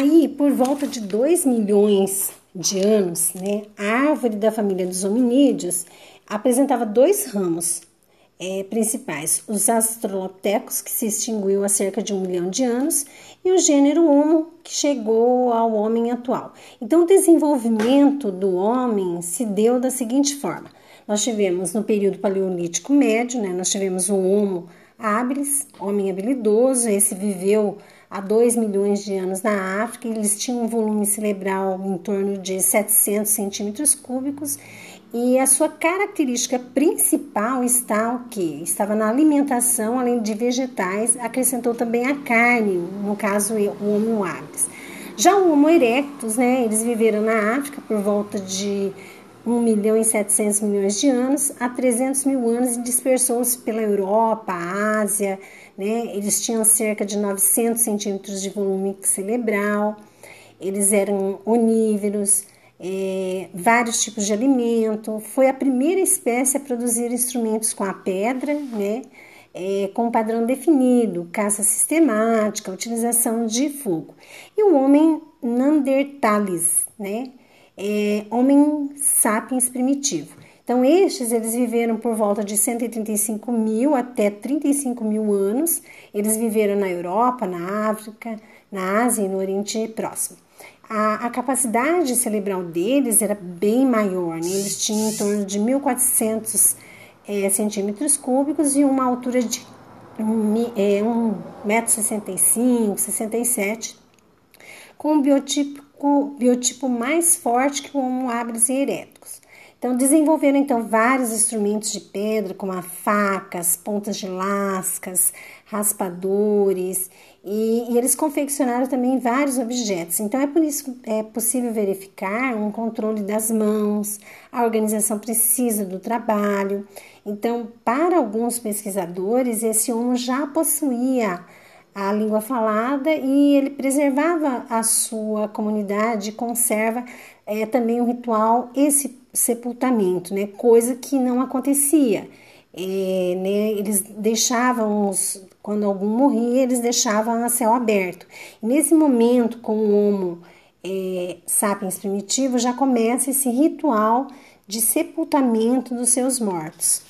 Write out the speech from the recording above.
Aí, por volta de 2 milhões de anos, né, a árvore da família dos hominídeos apresentava dois ramos é, principais: os Australopithecus, que se extinguiu há cerca de um milhão de anos, e o gênero Homo, que chegou ao homem atual. Então, o desenvolvimento do homem se deu da seguinte forma: nós tivemos no período paleolítico médio, né, nós tivemos o Homo habilis, homem habilidoso, esse viveu há 2 milhões de anos na África, eles tinham um volume cerebral em torno de 700 centímetros cúbicos e a sua característica principal está o que? Estava na alimentação, além de vegetais, acrescentou também a carne, no caso o Homo habilis. Já o Homo erectus, né, eles viveram na África por volta de 1 milhão e 700 milhões de anos a 300 mil anos e dispersou-se pela Europa, Ásia, né? Eles tinham cerca de 900 centímetros de volume cerebral, eles eram onívoros, é, vários tipos de alimento. Foi a primeira espécie a produzir instrumentos com a pedra, né? É, com padrão definido, caça sistemática, utilização de fogo. E o homem Neanderthalis, né? É, homem sapiens primitivo. Então, estes eles viveram por volta de 135 mil até 35 mil anos. Eles viveram na Europa, na África, na Ásia e no Oriente Próximo. A, a capacidade cerebral deles era bem maior, né? eles tinham em torno de 1.400 é, centímetros cúbicos e uma altura de 1,65m, é, 1,65m, 67 com um biotipo, biotipo mais forte que o Homo habilis e erectus. Então, desenvolveram então vários instrumentos de pedra, como a facas, pontas de lascas, raspadores, e, e, eles confeccionaram também vários objetos. Então, é por isso que é possível verificar um controle das mãos, a organização precisa do trabalho. Então, para alguns pesquisadores, esse homo já possuía a língua falada e ele preservava a sua comunidade, conserva é, também o ritual esse sepultamento, né? Coisa que não acontecia. É, né, eles deixavam, os, quando algum morria, eles deixavam a céu aberto. E nesse momento, com o Homo é, sapiens primitivo, já começa esse ritual de sepultamento dos seus mortos.